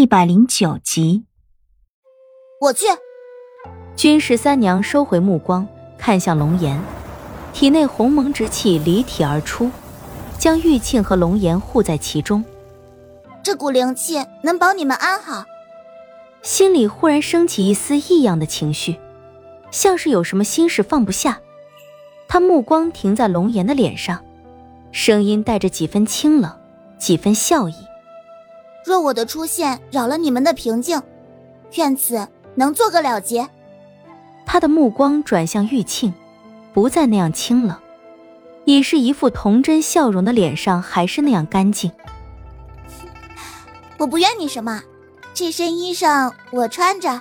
一百零九集，我去。军十三娘收回目光，看向龙岩，体内鸿蒙之气离体而出，将玉庆和龙岩护在其中。这股灵气能保你们安好。心里忽然升起一丝异样的情绪，像是有什么心事放不下。他目光停在龙岩的脸上，声音带着几分清冷，几分笑意。若我的出现扰了你们的平静，愿此能做个了结。他的目光转向玉庆，不再那样清冷，已是一副童真笑容的脸上还是那样干净。我不怨你什么，这身衣裳我穿着，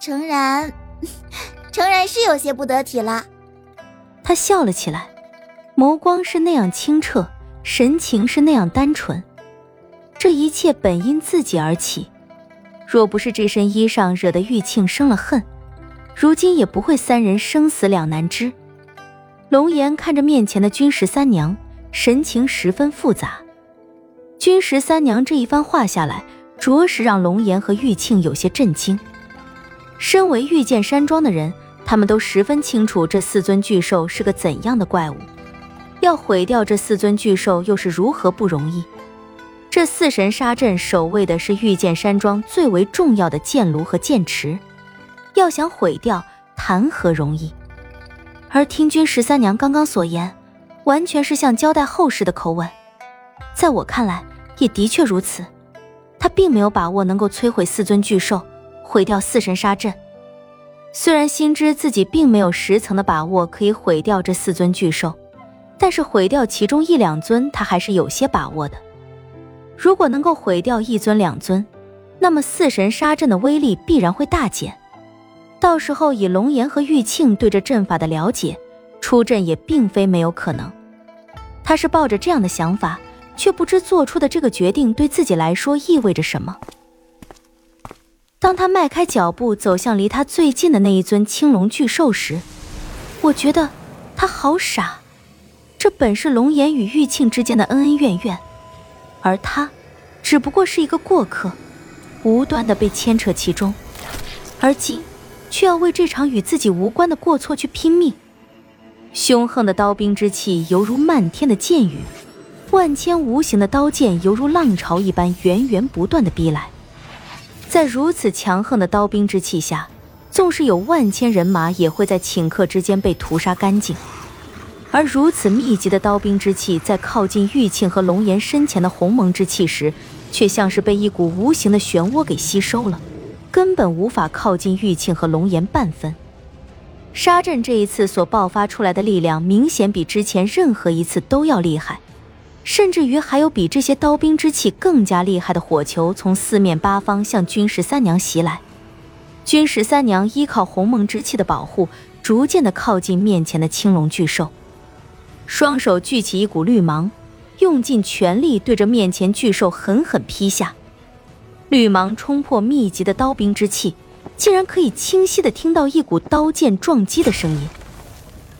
诚然，诚然是有些不得体了。他笑了起来，眸光是那样清澈，神情是那样单纯。这一切本因自己而起，若不是这身衣裳惹得玉庆生了恨，如今也不会三人生死两难之。龙颜看着面前的君十三娘，神情十分复杂。君十三娘这一番话下来，着实让龙颜和玉庆有些震惊。身为御剑山庄的人，他们都十分清楚这四尊巨兽是个怎样的怪物，要毁掉这四尊巨兽又是如何不容易。这四神杀阵守卫的是御剑山庄最为重要的剑炉和剑池，要想毁掉，谈何容易？而听君十三娘刚刚所言，完全是像交代后事的口吻。在我看来，也的确如此。他并没有把握能够摧毁四尊巨兽，毁掉四神杀阵。虽然心知自己并没有十层的把握可以毁掉这四尊巨兽，但是毁掉其中一两尊，他还是有些把握的。如果能够毁掉一尊两尊，那么四神杀阵的威力必然会大减。到时候以龙岩和玉庆对这阵法的了解，出阵也并非没有可能。他是抱着这样的想法，却不知做出的这个决定对自己来说意味着什么。当他迈开脚步走向离他最近的那一尊青龙巨兽时，我觉得他好傻。这本是龙岩与玉庆之间的恩恩怨怨。而他，只不过是一个过客，无端的被牵扯其中，而今，却要为这场与自己无关的过错去拼命。凶横的刀兵之气犹如漫天的箭雨，万千无形的刀剑犹如浪潮一般源源不断的逼来。在如此强横的刀兵之气下，纵使有万千人马，也会在顷刻之间被屠杀干净。而如此密集的刀兵之气，在靠近玉庆和龙岩身前的鸿蒙之气时，却像是被一股无形的漩涡给吸收了，根本无法靠近玉庆和龙岩半分。沙阵这一次所爆发出来的力量，明显比之前任何一次都要厉害，甚至于还有比这些刀兵之气更加厉害的火球从四面八方向军十三娘袭来。军十三娘依靠鸿蒙之气的保护，逐渐的靠近面前的青龙巨兽。双手聚起一股绿芒，用尽全力对着面前巨兽狠狠劈下。绿芒冲破密集的刀兵之气，竟然可以清晰的听到一股刀剑撞击的声音。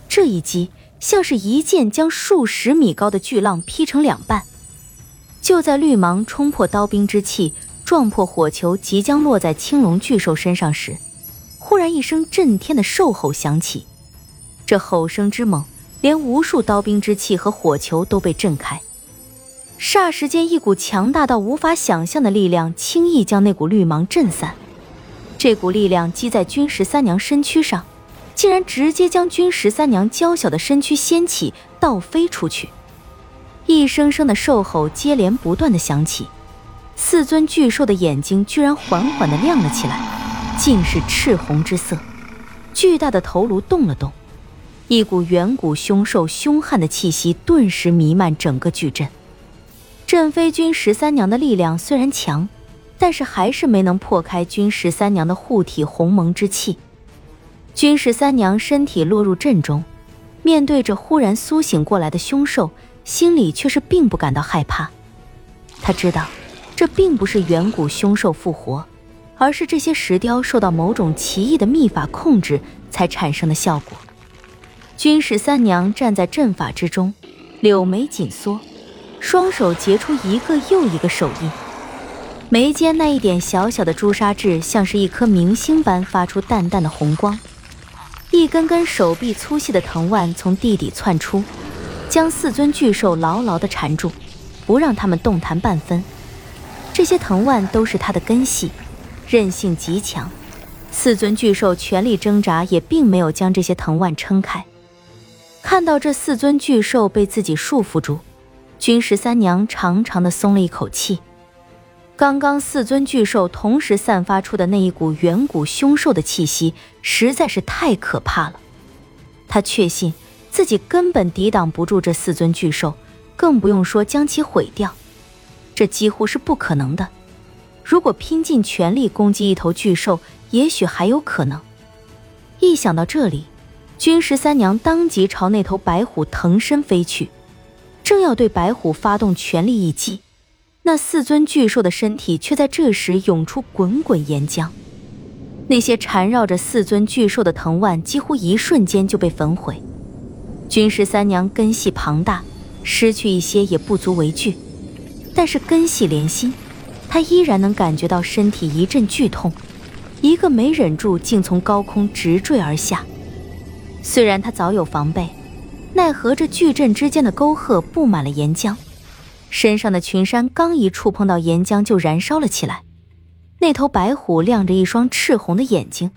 这一击像是一剑将数十米高的巨浪劈成两半。就在绿芒冲破刀兵之气，撞破火球，即将落在青龙巨兽身上时，忽然一声震天的兽吼响起。这吼声之猛。连无数刀兵之气和火球都被震开，霎时间，一股强大到无法想象的力量轻易将那股绿芒震散。这股力量击在君十三娘身躯上，竟然直接将君十三娘娇小的身躯掀起，倒飞出去。一声声的兽吼接连不断的响起，四尊巨兽的眼睛居然缓缓的亮了起来，尽是赤红之色。巨大的头颅动了动。一股远古凶兽凶悍的气息顿时弥漫整个巨阵。镇飞君十三娘的力量虽然强，但是还是没能破开君十三娘的护体鸿蒙之气。君十三娘身体落入阵中，面对着忽然苏醒过来的凶兽，心里却是并不感到害怕。他知道，这并不是远古凶兽复活，而是这些石雕受到某种奇异的秘法控制才产生的效果。军十三娘站在阵法之中，柳眉紧缩，双手结出一个又一个手印。眉间那一点小小的朱砂痣，像是一颗明星般发出淡淡的红光。一根根手臂粗细的藤蔓从地底窜出，将四尊巨兽牢牢地缠住，不让他们动弹半分。这些藤蔓都是它的根系，韧性极强。四尊巨兽全力挣扎，也并没有将这些藤蔓撑开。看到这四尊巨兽被自己束缚住，君十三娘长长的松了一口气。刚刚四尊巨兽同时散发出的那一股远古凶兽的气息，实在是太可怕了。他确信自己根本抵挡不住这四尊巨兽，更不用说将其毁掉。这几乎是不可能的。如果拼尽全力攻击一头巨兽，也许还有可能。一想到这里，君十三娘当即朝那头白虎腾身飞去，正要对白虎发动全力一击。那四尊巨兽的身体却在这时涌出滚滚岩浆，那些缠绕着四尊巨兽的藤蔓几乎一瞬间就被焚毁。君十三娘根系庞大，失去一些也不足为惧，但是根系连心，她依然能感觉到身体一阵剧痛，一个没忍住竟从高空直坠而下。虽然他早有防备，奈何这巨阵之间的沟壑布满了岩浆。身上的群山刚一触碰到岩浆，就燃烧了起来。那头白虎亮着一双赤红的眼睛，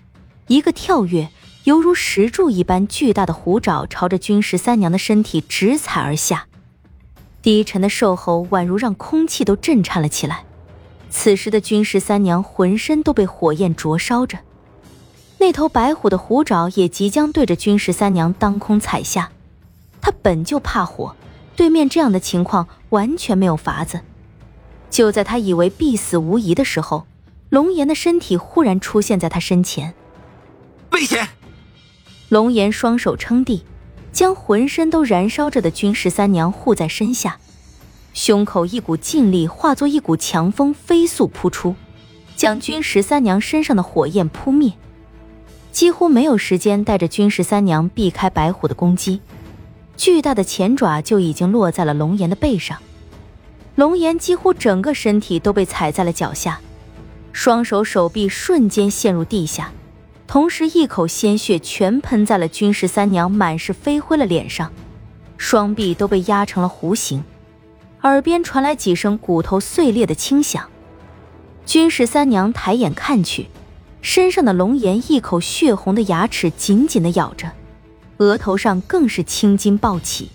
一个跳跃，犹如石柱一般巨大的虎爪朝着君十三娘的身体直踩而下。低沉的兽吼宛如让空气都震颤了起来。此时的君十三娘浑身都被火焰灼烧着，那头白虎的虎爪也即将对着君十三娘当空踩下。他本就怕火。对面这样的情况完全没有法子。就在他以为必死无疑的时候，龙岩的身体忽然出现在他身前。危险！龙岩双手撑地，将浑身都燃烧着的君十三娘护在身下，胸口一股劲力化作一股强风飞速扑出，将君十三娘身上的火焰扑灭。几乎没有时间带着君十三娘避开白虎的攻击。巨大的前爪就已经落在了龙岩的背上，龙岩几乎整个身体都被踩在了脚下，双手手臂瞬间陷入地下，同时一口鲜血全喷在了君十三娘满是飞灰的脸上，双臂都被压成了弧形，耳边传来几声骨头碎裂的轻响。君十三娘抬眼看去，身上的龙岩一口血红的牙齿紧紧的咬着。额头上更是青筋暴起，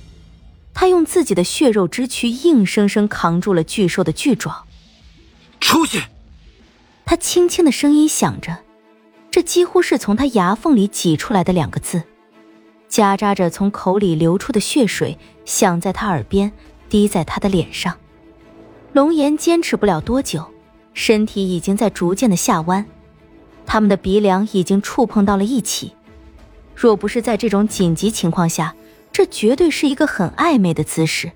他用自己的血肉之躯硬生生扛住了巨兽的巨爪。出去！他轻轻的声音响着，这几乎是从他牙缝里挤出来的两个字，夹杂着从口里流出的血水，响在他耳边，滴在他的脸上。龙岩坚持不了多久，身体已经在逐渐的下弯，他们的鼻梁已经触碰到了一起。若不是在这种紧急情况下，这绝对是一个很暧昧的姿势。